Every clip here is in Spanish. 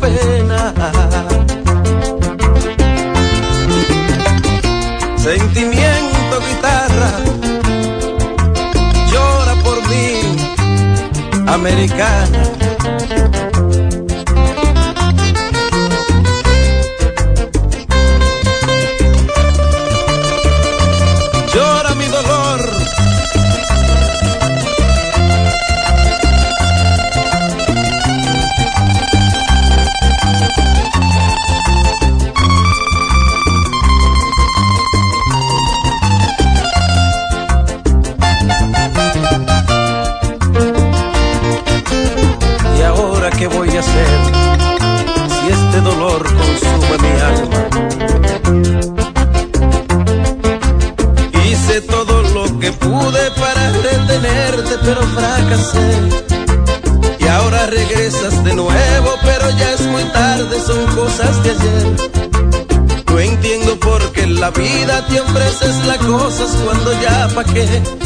pena. Sentimiento, guitarra, llora por mí, americana. Ya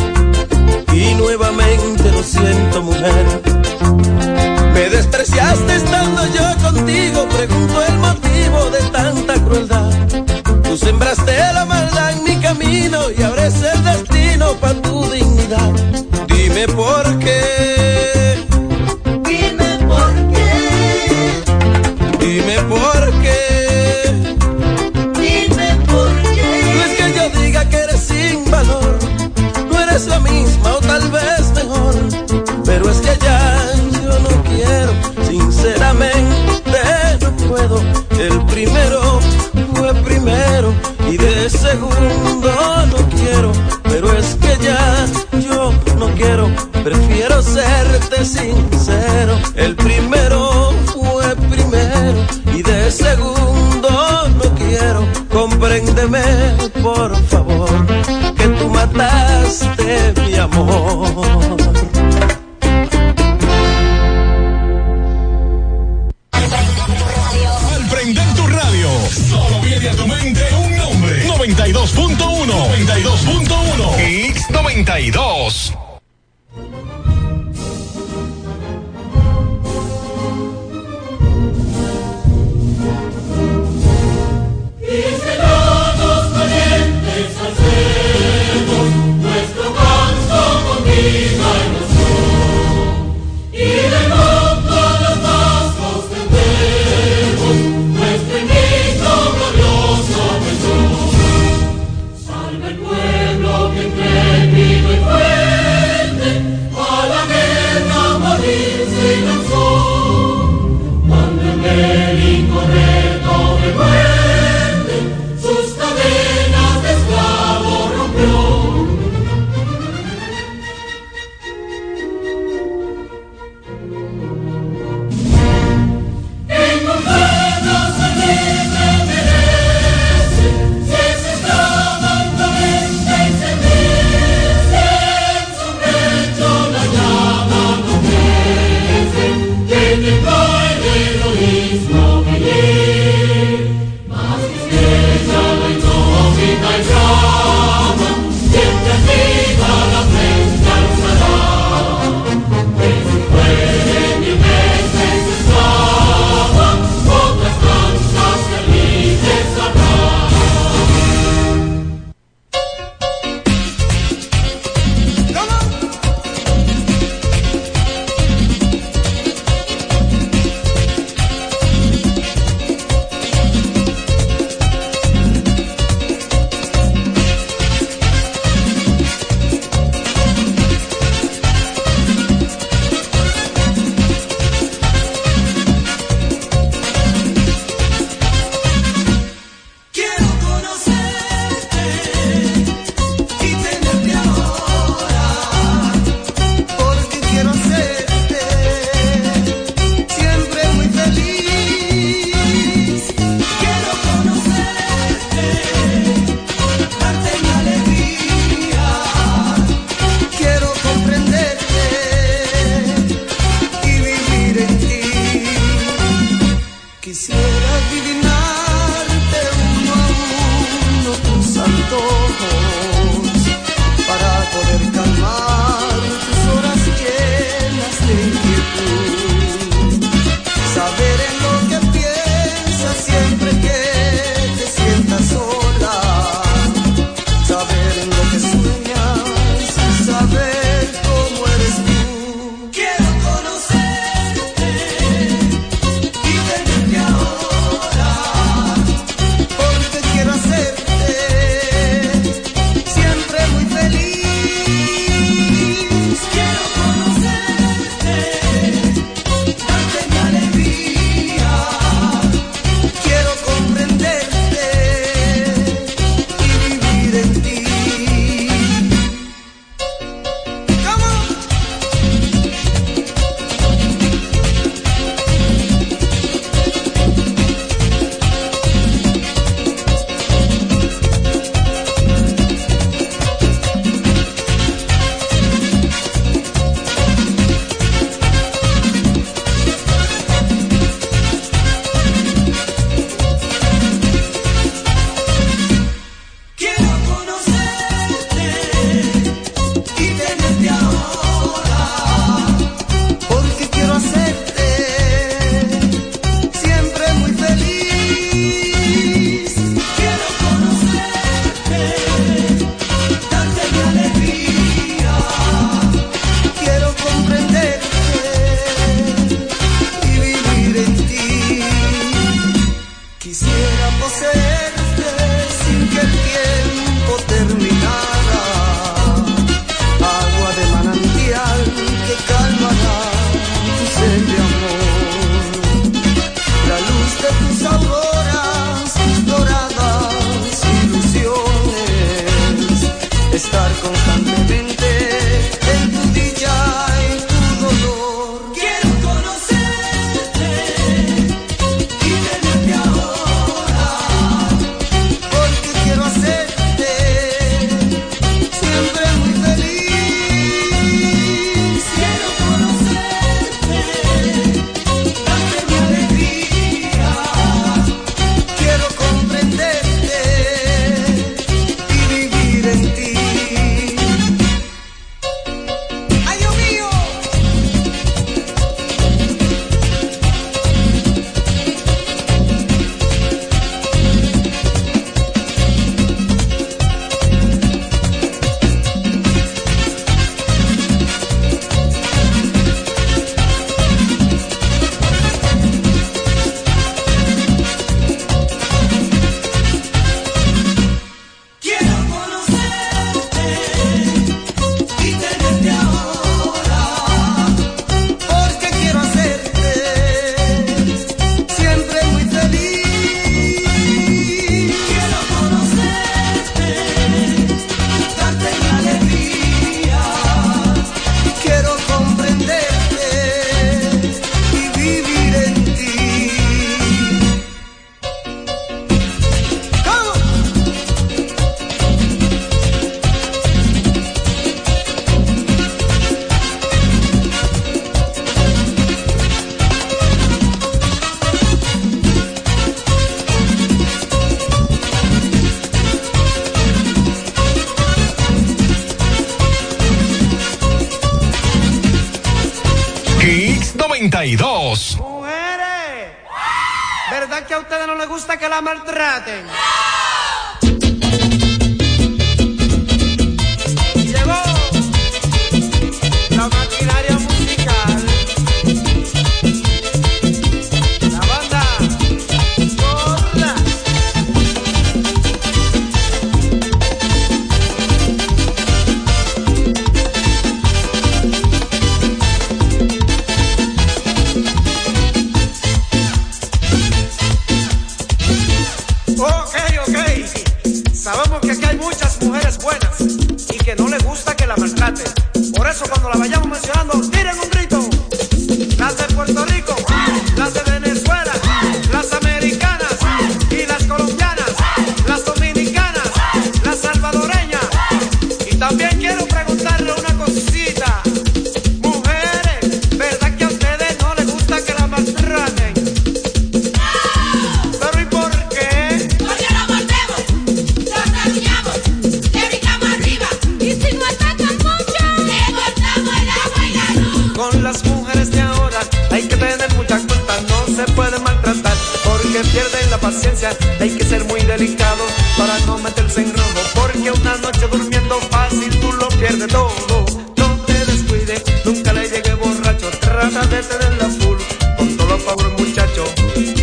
del azul, con solo favor muchacho,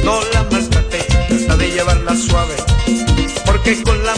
no la maltrate, trata de llevarla suave, porque con la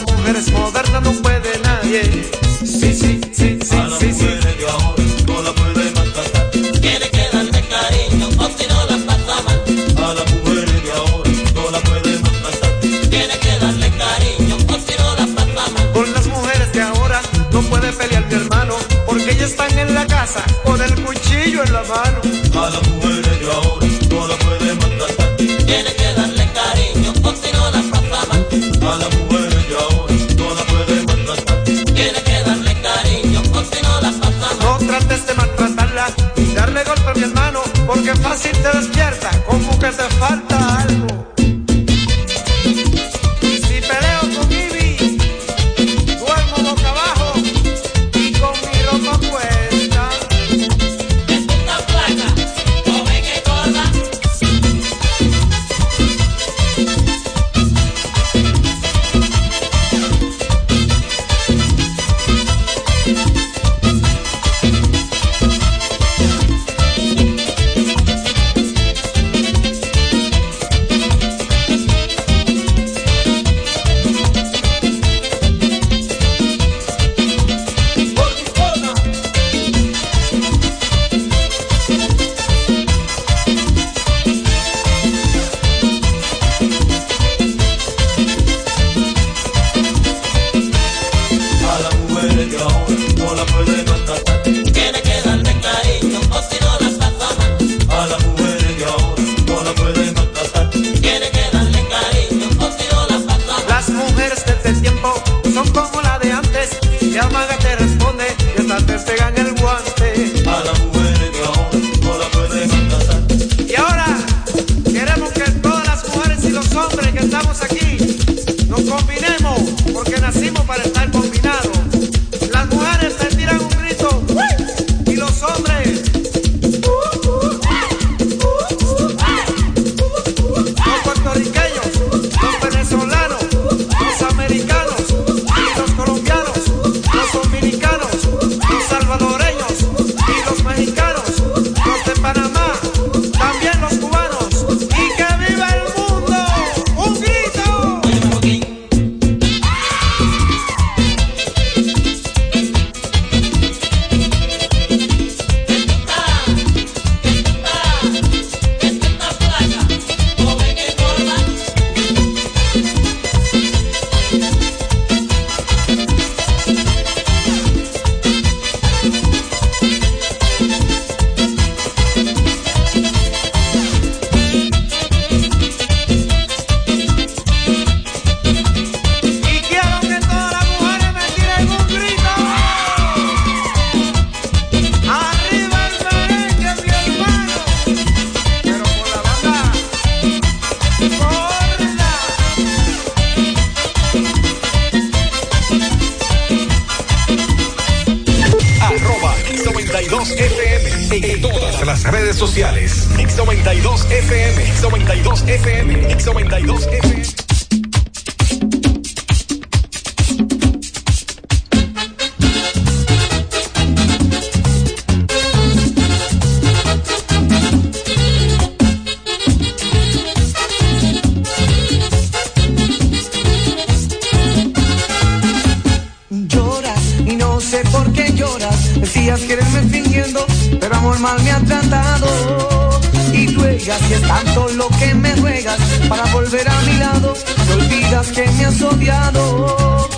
y es tanto lo que me ruegas para volver a mi lado olvidas que me has odiado.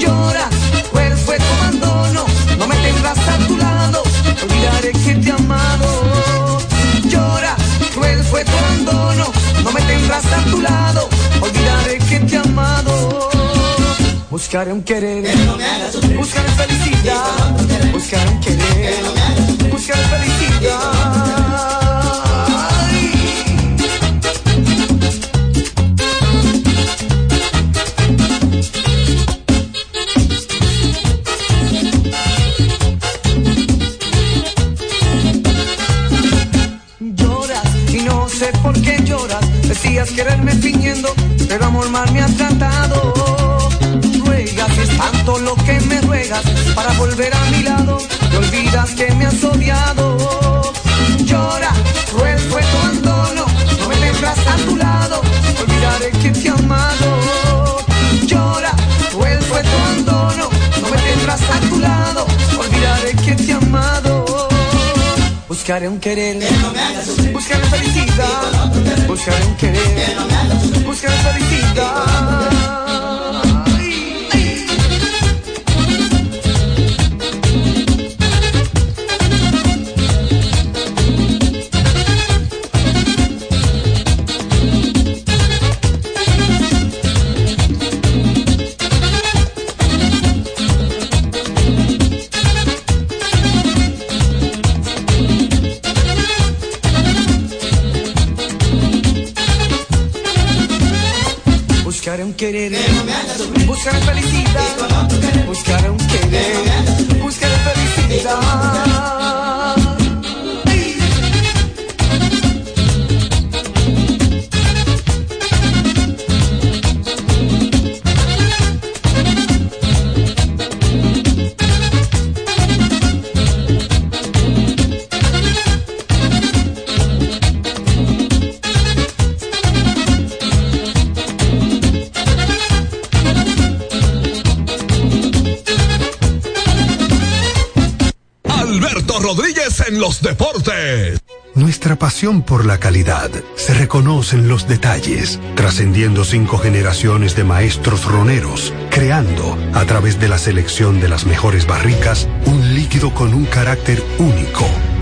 Llora pues fue tu abandono no me tendrás a tu lado olvidaré que te he amado. Llora cruel fue tu abandono no me tendrás a tu lado olvidaré que te he amado. Buscaré un querer, buscaré felicidad, buscaré un querer, buscaré felicidad. Quererme fingiendo, pero amor mal me has tratado es tanto lo que me ruegas para volver a mi lado. Te olvidas que me has odiado. Buscaré un querer, buscaré felicidad, buscaré un querer, buscaré felicidad. Querer, por la calidad. Se reconoce en los detalles, trascendiendo cinco generaciones de maestros roneros, creando, a través de la selección de las mejores barricas, un líquido con un carácter único,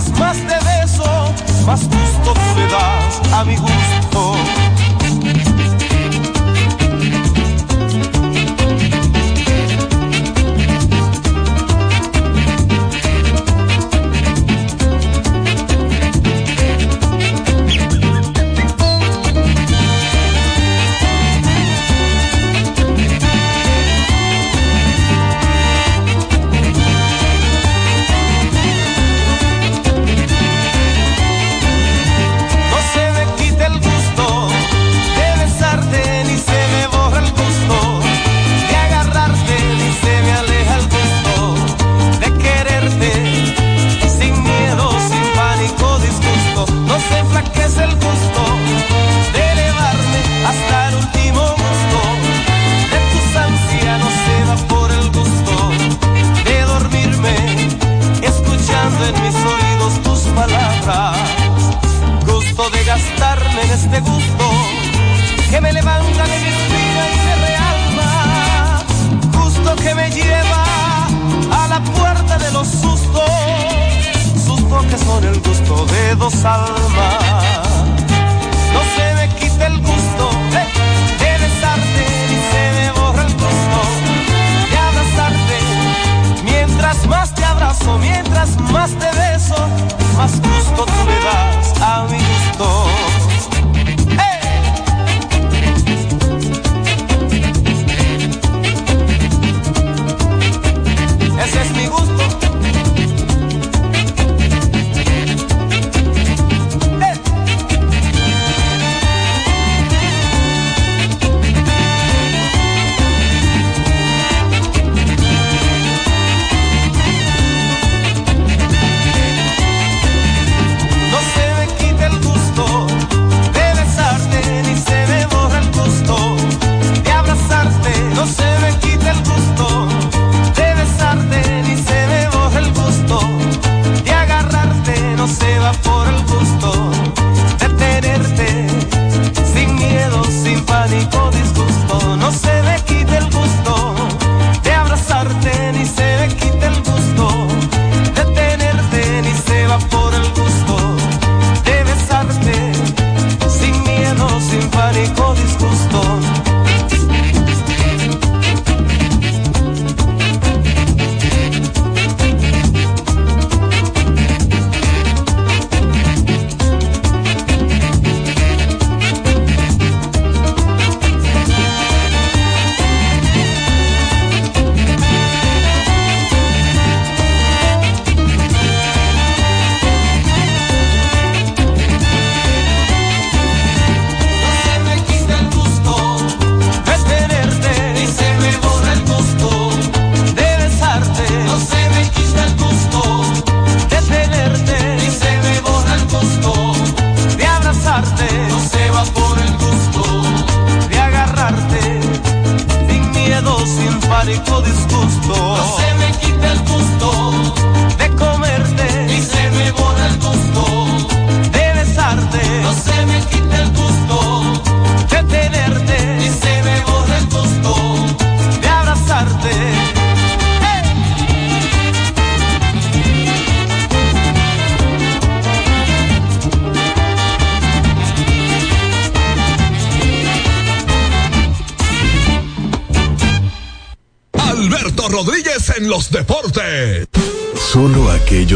más, más beso, más gusto tú me das a mi gusto.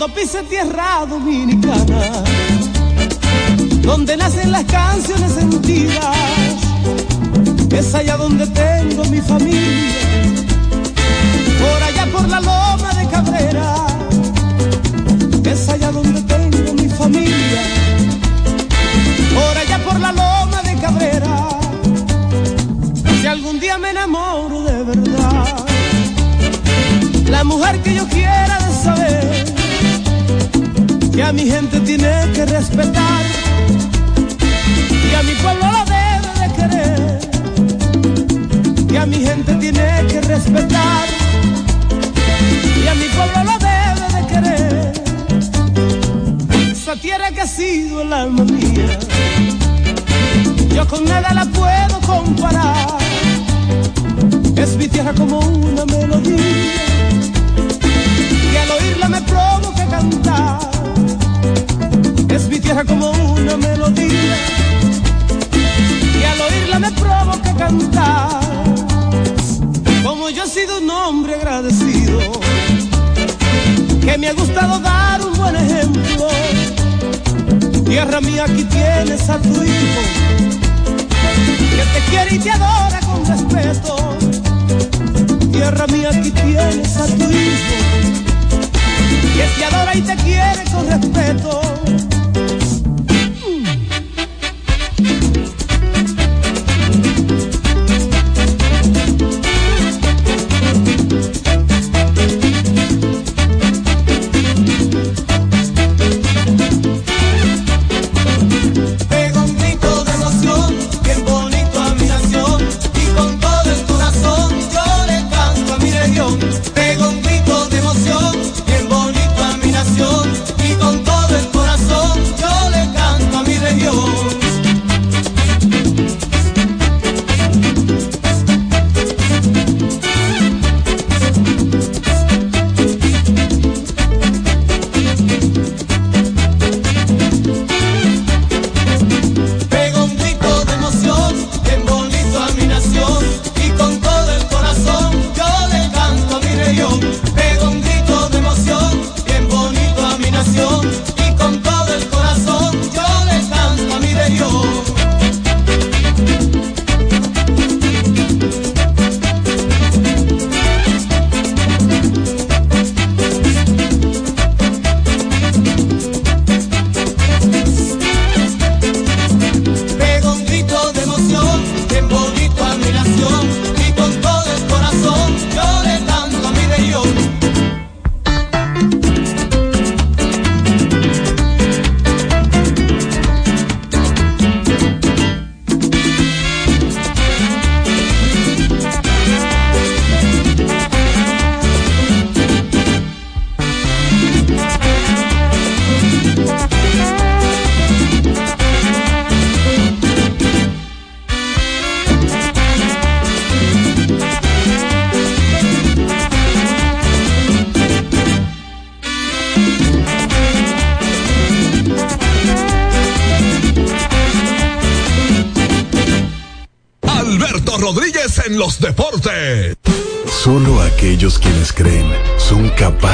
Cuando pise tierra dominicana, donde nacen las canciones sentidas, es allá donde tengo mi familia, por allá por la loma de Cabrera, es allá donde tengo mi familia, por allá por la loma de Cabrera, si algún día me enamoro de verdad, la mujer que yo quiera de saber, que a mi gente tiene que respetar, y a mi pueblo lo debe de querer que a mi gente tiene que respetar y a mi pueblo lo debe de querer. Esa tierra que ha sido el alma mía, yo con nada la puedo comparar. tierra como una melodía y al oírla me provoca cantar. Es mi tierra como una melodía y al oírla me provoca cantar. Como yo he sido un hombre agradecido, que me ha gustado dar un buen ejemplo. Tierra mía, aquí tienes a tu hijo, que te quiere y te adora con respeto. Tierra mía, aquí tienes a tu hijo, que te adora y te quiere con respeto.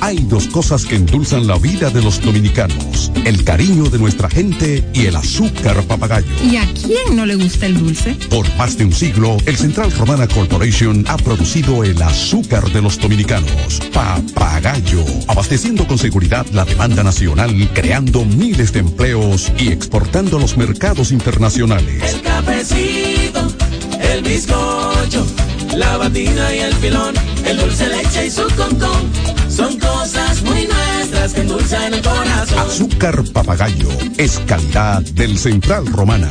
Hay dos cosas que endulzan la vida de los dominicanos: el cariño de nuestra gente y el azúcar papagayo. ¿Y a quién no le gusta el dulce? Por más de un siglo, el Central Romana Corporation ha producido el azúcar de los dominicanos, papagayo, abasteciendo con seguridad la demanda nacional, creando miles de empleos y exportando a los mercados internacionales. El cafecito, el bizcocho, la batida y el filón, el dulce leche y su concón. Son cosas muy nuestras que endulzan el corazón. Azúcar papagayo es calidad del Central Romana.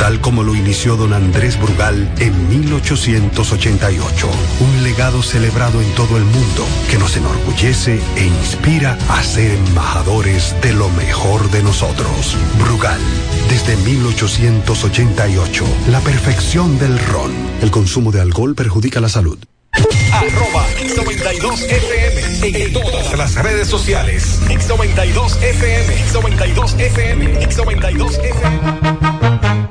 tal como lo inició don Andrés Brugal en 1888. Un legado celebrado en todo el mundo que nos enorgullece e inspira a ser embajadores de lo mejor de nosotros. Brugal, desde 1888, la perfección del ron. El consumo de alcohol perjudica la salud. Arroba X92FM en todas las redes sociales. X92FM, X92FM, X92FM.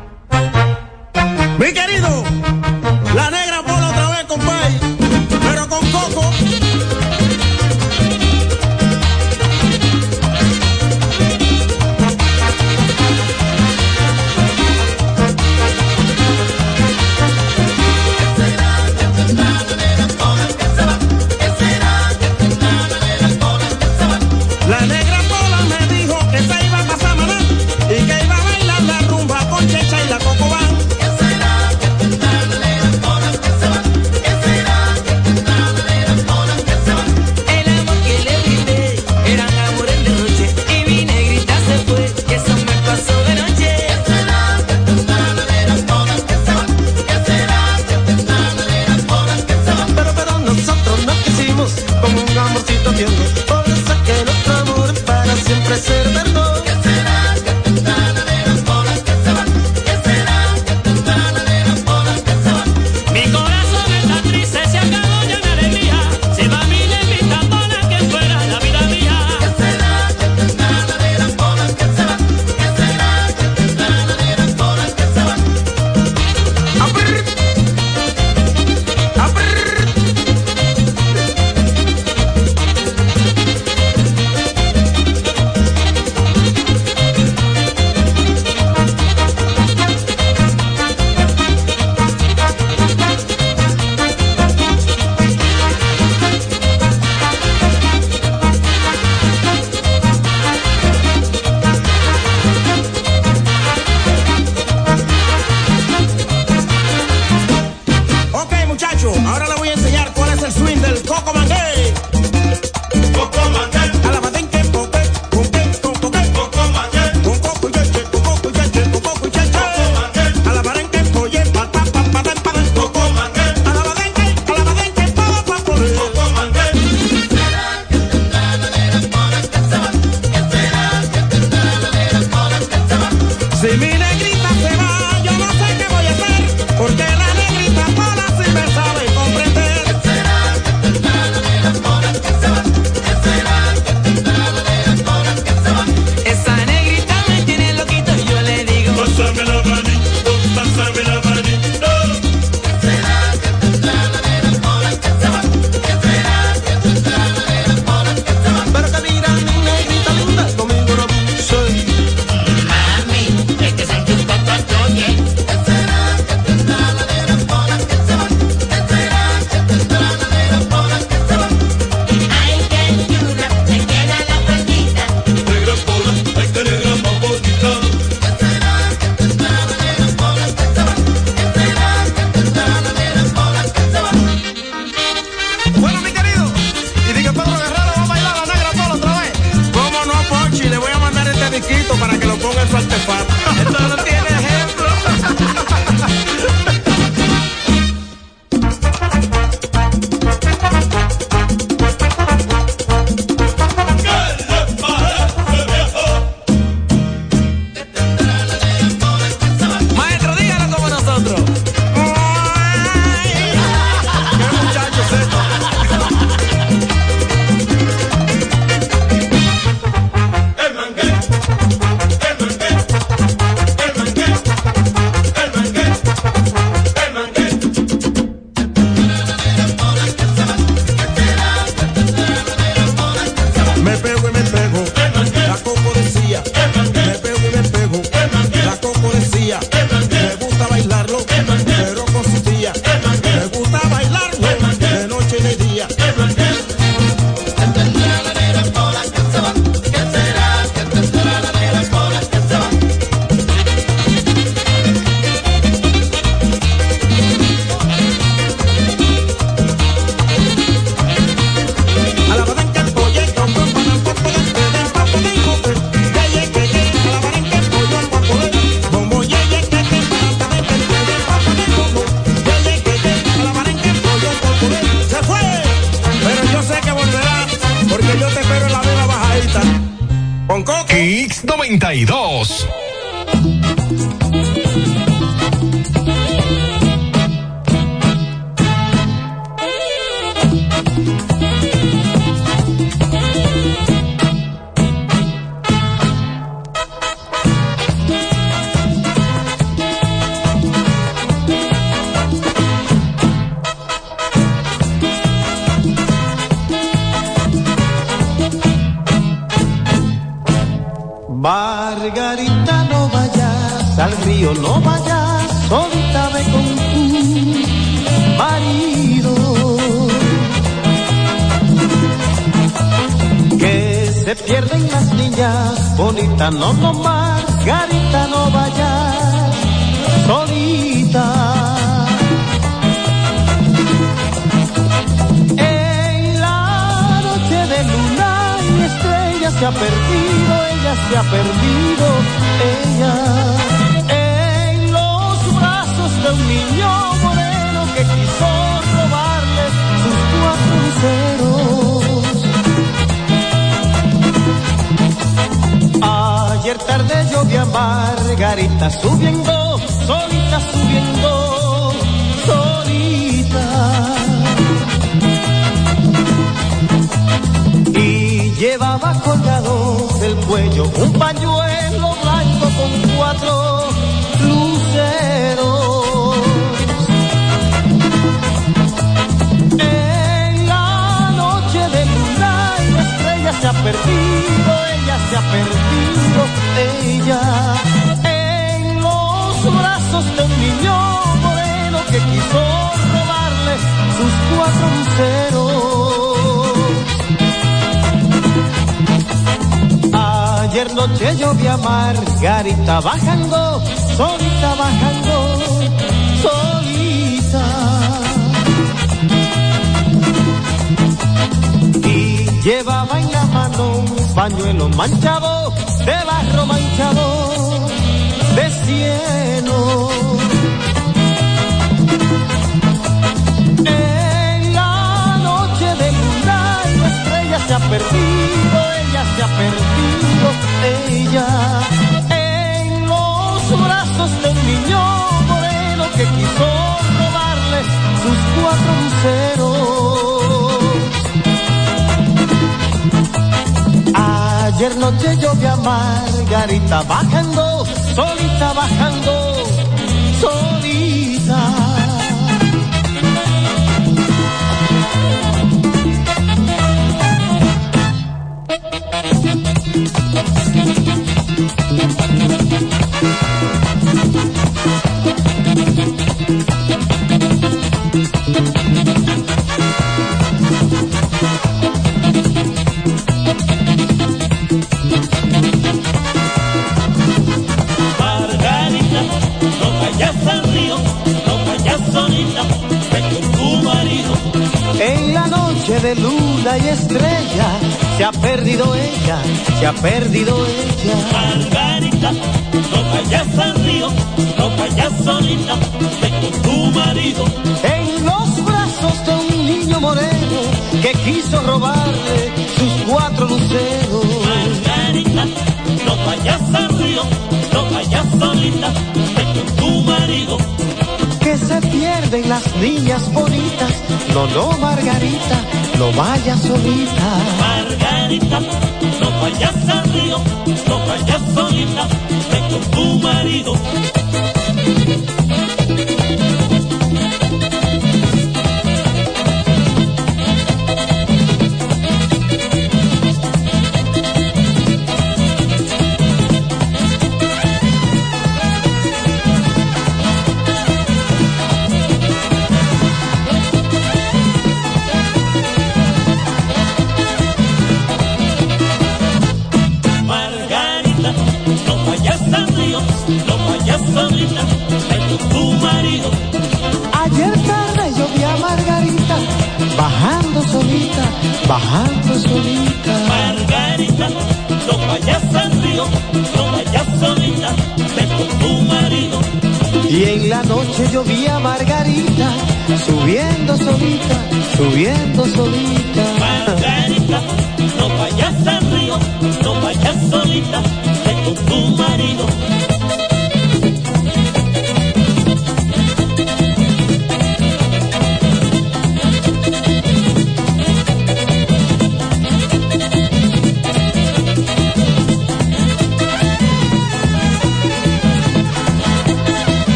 Se ha perdido, ella se ha perdido, ella. En los brazos de un niño moreno que quiso robarle sus cuatro luceros. Ayer tarde yo vi Margarita subiendo, solita subiendo, solita. Llevaba colgado del cuello un pañuelo blanco con cuatro luceros. En la noche de luna y estrella se ha perdido, ella se ha perdido, ella. En los brazos de un niño moreno que quiso robarle sus cuatro luceros. Ayer noche yo a Margarita bajando, solita bajando, solita. Y llevaba en la mano un pañuelo manchado, de barro manchado, de cieno. En la noche de luna y estrella se ha perdido, ella se ha perdido, ella. En los brazos de un niño moreno que quiso robarle sus cuatro luceros. Ayer noche yo vi a Margarita bajando, solita bajando, solita. No vayas solita. Margarita, no vayas al río,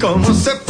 ¿cómo se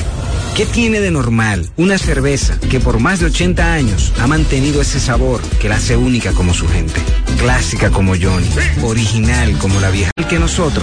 ¿Qué tiene de normal una cerveza que por más de 80 años ha mantenido ese sabor que la hace única como su gente? Clásica como Johnny, original como la vieja. Que nosotros